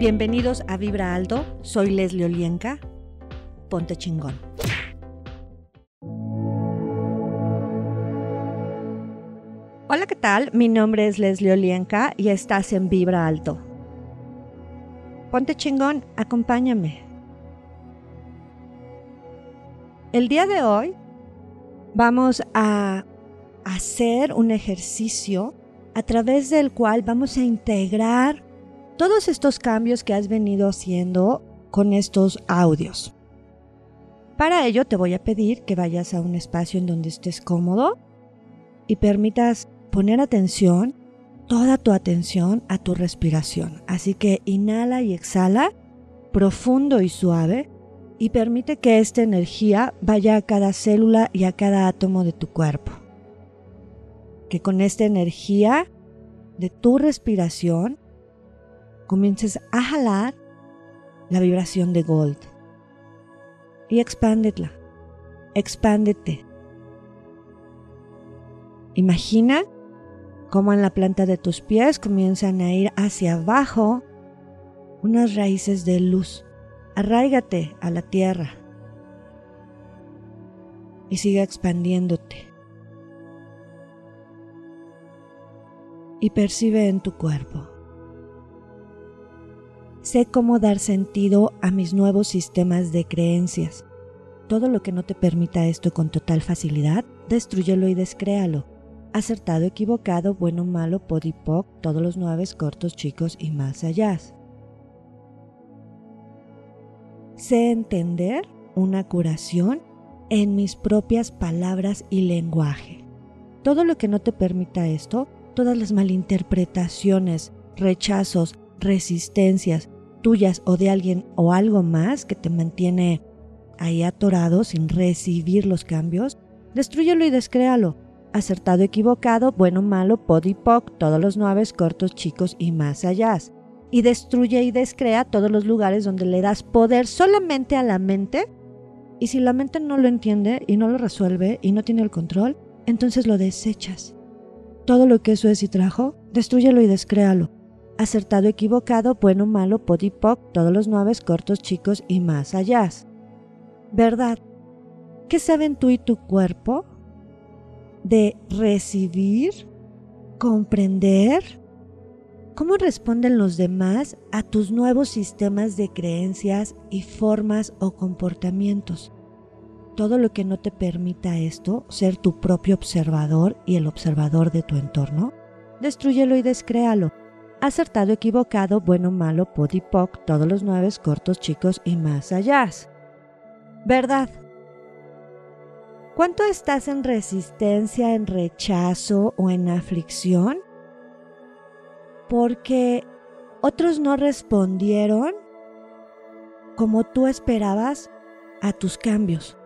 Bienvenidos a Vibra Alto, soy Leslie Olienka. Ponte chingón. Hola, ¿qué tal? Mi nombre es Leslie Olienka y estás en Vibra Alto. Ponte chingón, acompáñame. El día de hoy vamos a hacer un ejercicio a través del cual vamos a integrar todos estos cambios que has venido haciendo con estos audios. Para ello te voy a pedir que vayas a un espacio en donde estés cómodo y permitas poner atención, toda tu atención a tu respiración. Así que inhala y exhala profundo y suave y permite que esta energía vaya a cada célula y a cada átomo de tu cuerpo. Que con esta energía de tu respiración comiences a jalar la vibración de Gold y expándetela, expándete. Imagina cómo en la planta de tus pies comienzan a ir hacia abajo unas raíces de luz. Arráigate a la tierra y siga expandiéndote. Y percibe en tu cuerpo. Sé cómo dar sentido a mis nuevos sistemas de creencias. Todo lo que no te permita esto con total facilidad, destruyelo y descréalo. Acertado, equivocado, bueno, malo, podipoc, todos los nueve cortos, chicos y más allá. Sé entender una curación en mis propias palabras y lenguaje. Todo lo que no te permita esto, todas las malinterpretaciones, rechazos, resistencias tuyas o de alguien o algo más que te mantiene ahí atorado sin recibir los cambios, destruyelo y descréalo. Acertado, equivocado, bueno, malo, podipoc, todos los nueve, cortos, chicos y más allá. Y destruye y descrea todos los lugares donde le das poder solamente a la mente. Y si la mente no lo entiende y no lo resuelve y no tiene el control, entonces lo desechas. Todo lo que eso es y trajo, destruyelo y descréalo acertado, equivocado, bueno, malo, podipoc, todos los nueve cortos, chicos y más allá. ¿Verdad? ¿Qué saben tú y tu cuerpo de recibir, comprender? ¿Cómo responden los demás a tus nuevos sistemas de creencias y formas o comportamientos? Todo lo que no te permita esto, ser tu propio observador y el observador de tu entorno, destruyelo y descréalo acertado, equivocado, bueno, malo, podipoc, todos los nueve cortos, chicos y más allá. ¿Verdad? ¿Cuánto estás en resistencia, en rechazo o en aflicción? Porque otros no respondieron como tú esperabas a tus cambios.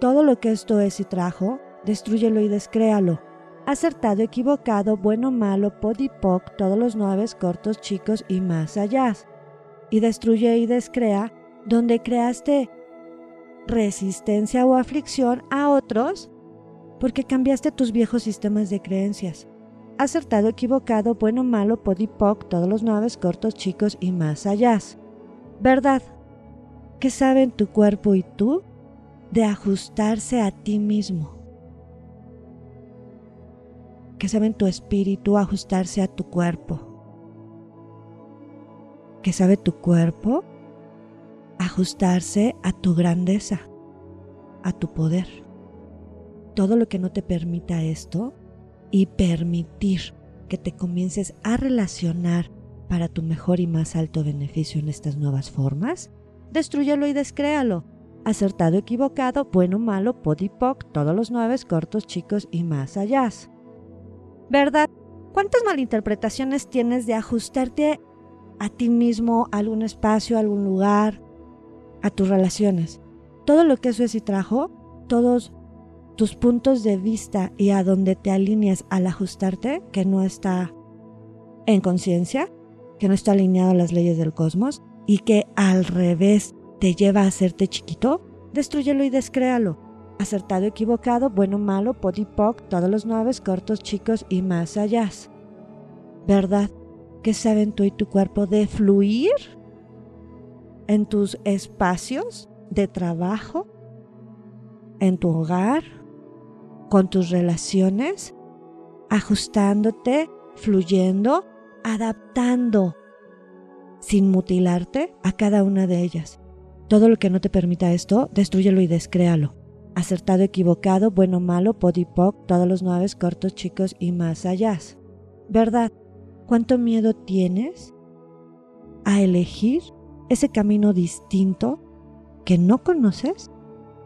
Todo lo que esto es y trajo, destruyelo y descréalo acertado, equivocado, bueno, malo, podipoc, todos los nueve cortos, chicos y más allá. Y destruye y descrea donde creaste resistencia o aflicción a otros porque cambiaste tus viejos sistemas de creencias. Acertado, equivocado, bueno, malo, podipoc, todos los nueve cortos, chicos y más allá. ¿Verdad? ¿Qué saben tu cuerpo y tú de ajustarse a ti mismo? Que sabe tu espíritu ajustarse a tu cuerpo, que sabe tu cuerpo ajustarse a tu grandeza, a tu poder. Todo lo que no te permita esto y permitir que te comiences a relacionar para tu mejor y más alto beneficio en estas nuevas formas, destruyelo y descréalo. Acertado, equivocado, bueno, malo, podipoc, todos los nueve cortos, chicos y más allá. ¿Verdad? ¿Cuántas malinterpretaciones tienes de ajustarte a ti mismo, a algún espacio, a algún lugar, a tus relaciones? Todo lo que eso es y trajo, todos tus puntos de vista y a donde te alineas al ajustarte, que no está en conciencia, que no está alineado a las leyes del cosmos y que al revés te lleva a hacerte chiquito, destruyelo y descréalo acertado, equivocado, bueno, malo, podipoc, todos los nueve, cortos, chicos y más allá. ¿Verdad? ¿Qué saben tú y tu cuerpo de fluir en tus espacios de trabajo, en tu hogar, con tus relaciones, ajustándote, fluyendo, adaptando, sin mutilarte a cada una de ellas. Todo lo que no te permita esto, destruyelo y descréalo. Acertado, equivocado, bueno, malo, podipoc, todos los nueve cortos, chicos y más allá. ¿Verdad? ¿Cuánto miedo tienes a elegir ese camino distinto que no conoces,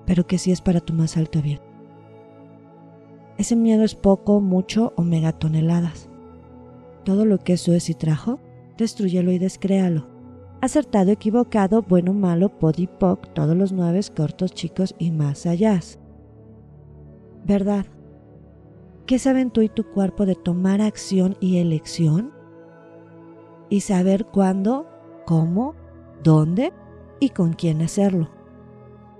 pero que sí es para tu más alto bien? Ese miedo es poco, mucho o megatoneladas. Todo lo que eso es y trajo, destruyelo y descréalo. Acertado, equivocado, bueno, malo, podipoc, todos los nueve cortos, chicos y más allá. ¿Verdad? ¿Qué saben tú y tu cuerpo de tomar acción y elección? Y saber cuándo, cómo, dónde y con quién hacerlo.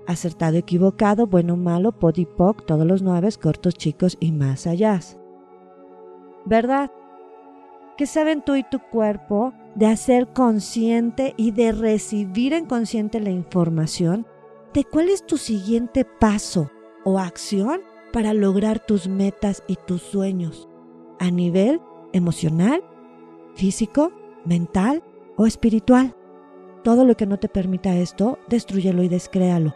Acertado, equivocado, bueno, malo, podipoc, todos los nueve, cortos, chicos y más allá. ¿Verdad? ¿Qué saben tú y tu cuerpo de hacer consciente y de recibir en consciente la información de cuál es tu siguiente paso o acción para lograr tus metas y tus sueños a nivel emocional, físico, mental o espiritual. Todo lo que no te permita esto, destruyelo y descréalo.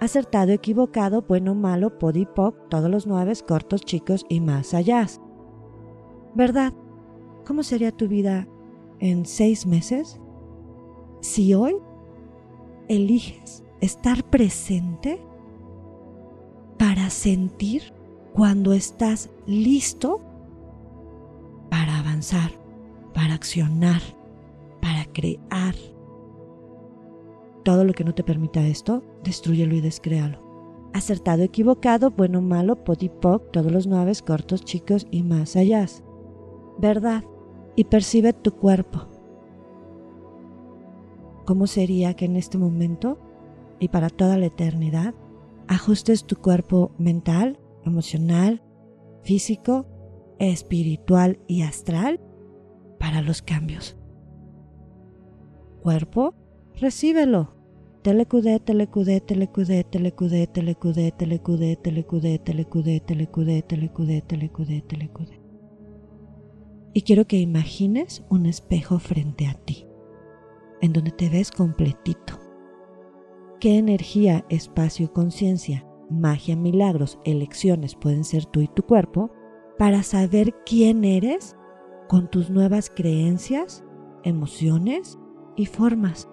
Acertado, equivocado, bueno, malo, podipoc, todos los nueve, cortos, chicos y más allá. ¿Verdad? ¿Cómo sería tu vida en seis meses si hoy eliges estar presente para sentir cuando estás listo para avanzar, para accionar, para crear. Todo lo que no te permita esto, destruyelo y descréalo. Acertado, equivocado, bueno, malo, podipoc, todos los nueve, cortos, chicos y más allá. Verdad. Y percibe tu cuerpo. ¿Cómo sería que en este momento y para toda la eternidad ajustes tu cuerpo mental, emocional, físico, espiritual y astral para los cambios. Cuerpo, recíbelo. Telecudé, telecudé, telecudé, telecudé, telecudé, telecudé, telecudé, telecudé, telecudé, telecudé, telecudé, telecudé. Y quiero que imagines un espejo frente a ti, en donde te ves completito qué energía, espacio, conciencia, magia, milagros, elecciones pueden ser tú y tu cuerpo para saber quién eres con tus nuevas creencias, emociones y formas.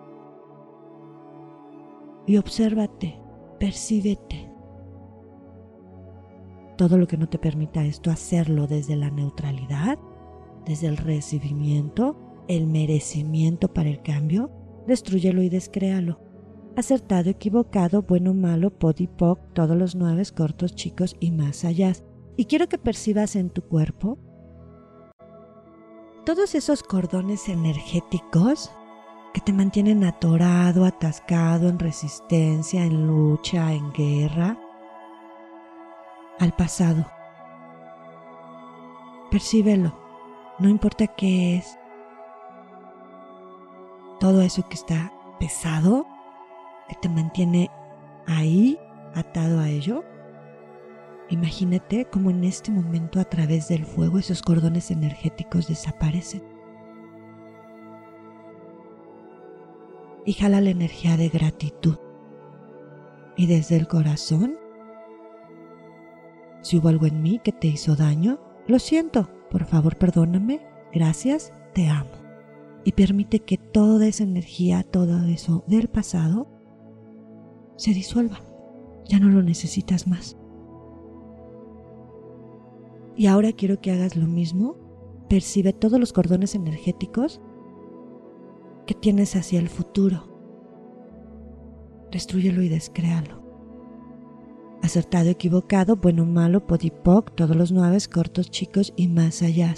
Y obsérvate, percíbete. Todo lo que no te permita esto, hacerlo desde la neutralidad, desde el recibimiento, el merecimiento para el cambio, destruyelo y descréalo acertado, equivocado, bueno, malo, podipoc, todos los nueve cortos, chicos y más allá. Y quiero que percibas en tu cuerpo todos esos cordones energéticos que te mantienen atorado, atascado, en resistencia, en lucha, en guerra, al pasado. Percíbelo, no importa qué es. Todo eso que está pesado, que te mantiene ahí atado a ello. Imagínate cómo en este momento a través del fuego esos cordones energéticos desaparecen. Y jala la energía de gratitud. Y desde el corazón, si hubo algo en mí que te hizo daño, lo siento, por favor perdóname, gracias, te amo. Y permite que toda esa energía, todo eso del pasado, se disuelva. Ya no lo necesitas más. Y ahora quiero que hagas lo mismo. Percibe todos los cordones energéticos que tienes hacia el futuro. Destruyelo y descréalo. Acertado, equivocado, bueno, malo, podipoc, todos los nueve, cortos, chicos y más allá.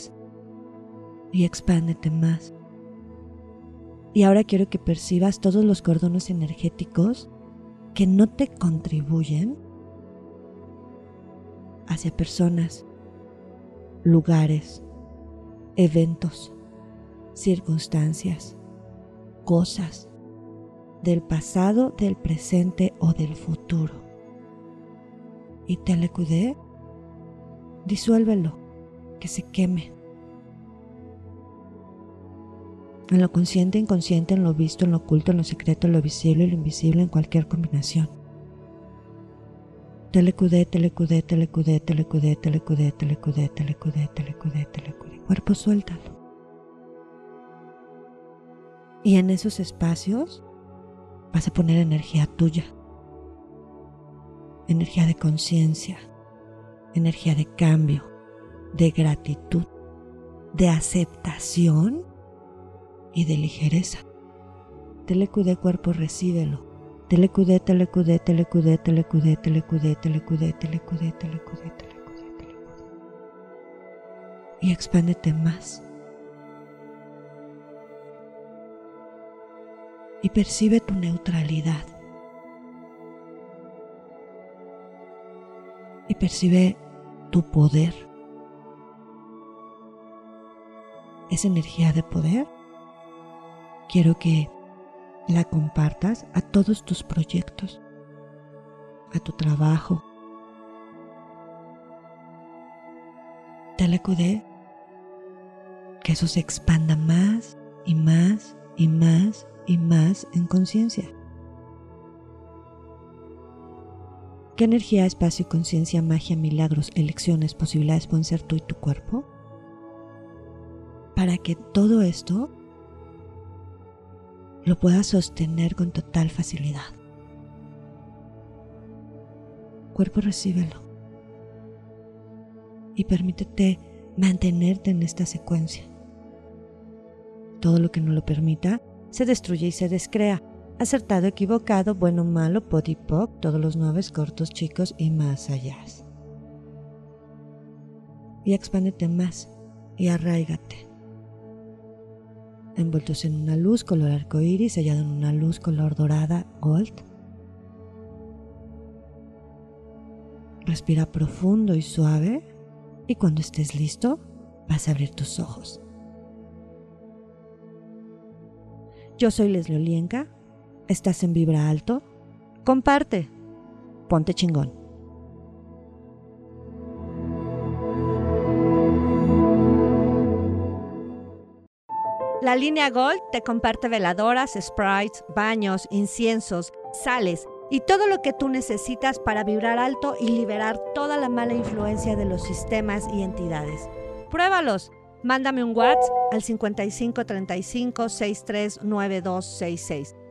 Y expándete más. Y ahora quiero que percibas todos los cordones energéticos que no te contribuyen hacia personas, lugares, eventos, circunstancias, cosas del pasado, del presente o del futuro. Y telecudé, disuélvelo, que se queme. En lo consciente, inconsciente, en lo visto, en lo oculto, en lo secreto, en lo visible y lo invisible, en cualquier combinación. Telecudé, telecudé, telecudé, telecudé, telecudé, telecudé, telecudé, telecudé, telecudé. Cuerpo, suéltalo. Y en esos espacios vas a poner energía tuya, energía de conciencia, energía de cambio, de gratitud, de aceptación y de ligereza. Telecudé cuerpo, recíbelo. Telecudé, telecudé, telecudé, telecudé, telecudé, telecudé, telecudé, telecudé, telecudé, telecudé. Y expándete más. y percibe tu neutralidad. Y percibe tu poder. Esa energía de poder quiero que la compartas a todos tus proyectos, a tu trabajo. Telecudé que eso se expanda más y más y más y más en conciencia. ¿Qué energía, espacio, conciencia, magia, milagros, elecciones, posibilidades pueden ser tú y tu cuerpo? Para que todo esto lo puedas sostener con total facilidad. Cuerpo, recíbelo. Y permítete mantenerte en esta secuencia. Todo lo que no lo permita, se destruye y se descrea. Acertado, equivocado, bueno, malo, pop, todos los nueve cortos, chicos y más allá. Y expándete más y arraigate. Envueltos en una luz color arcoíris, sellado en una luz color dorada, gold. Respira profundo y suave y cuando estés listo vas a abrir tus ojos. Yo soy Leslie Olienka. Estás en Vibra Alto. Comparte. Ponte chingón. La línea Gold te comparte veladoras, sprites, baños, inciensos, sales y todo lo que tú necesitas para vibrar alto y liberar toda la mala influencia de los sistemas y entidades. Pruébalos Mándame un WhatsApp al 55 35 63 9266.